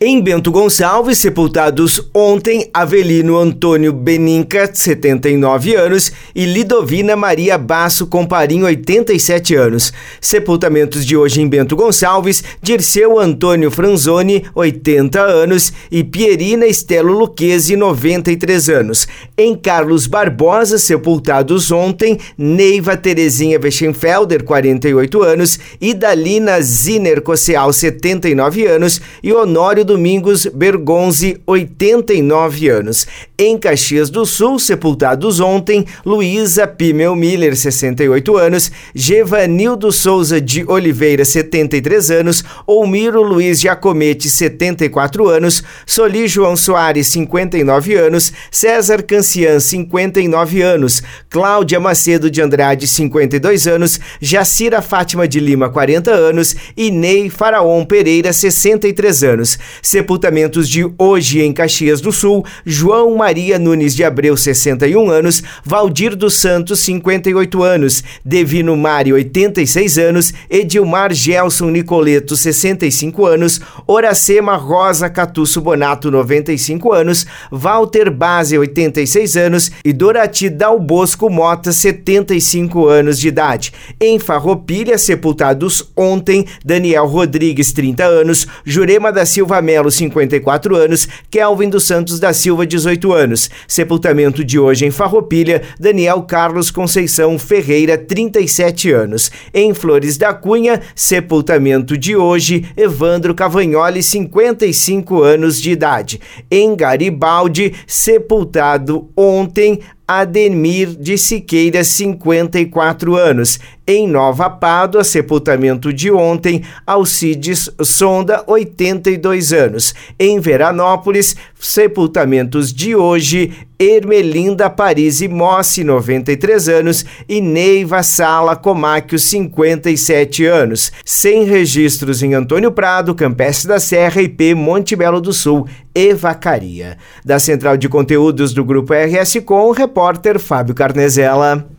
Em Bento Gonçalves, sepultados ontem Avelino Antônio Beninca, 79 anos, e Lidovina Maria Basso Comparim, 87 anos. Sepultamentos de hoje em Bento Gonçalves, Dirceu Antônio Franzoni, 80 anos, e Pierina Estelo Luquezzi, 93 anos. Em Carlos Barbosa, sepultados ontem, Neiva Terezinha Weschenfelder, 48 anos, e Dalina Ziner Coceal, 79 anos, e Honório Domingos Bergonzi, 89 anos. Em Caxias do Sul, sepultados ontem, Luísa Pimel Miller, 68 anos, Gevanildo Souza de Oliveira, 73 anos, Olmiro Luiz Giacomete, 74 anos, Soli João Soares, 59 anos, César Cancian, 59 anos, Cláudia Macedo de Andrade, 52 anos, Jacira Fátima de Lima, 40 anos e Ney Faraon Pereira, 63 anos. Sepultamentos de hoje em Caxias do Sul: João Maria Nunes de Abreu, 61 anos, Valdir dos Santos, 58 anos, Devino Mário, 86 anos, Edilmar Gelson Nicoleto, 65 anos, Horacema Rosa Catusso Bonato, 95 anos, Walter Base, 86 anos e Dorati Dal Bosco Mota, 75 anos de idade. Em Farroupilha, sepultados ontem, Daniel Rodrigues, 30 anos, Jurema da Silva Melo, 54 anos, Kelvin dos Santos da Silva, 18 anos. Sepultamento de hoje em Farroupilha, Daniel Carlos Conceição Ferreira, 37 anos. Em Flores da Cunha, sepultamento de hoje, Evandro Cavagnoli, 55 anos de idade. Em Garibaldi, sepultado ontem, Ademir de Siqueira, 54 anos. Em Nova Pádua, sepultamento de ontem, Alcides Sonda, 82 anos. Em Veranópolis, sepultamentos de hoje, Ermelinda Paris e Mossi, 93 anos, e Neiva Sala Comáquio, 57 anos. Sem registros em Antônio Prado, Campestre da Serra, IP Monte Belo do Sul e Vacaria. Da Central de Conteúdos do Grupo RS Com, repórter Fábio Carnezella.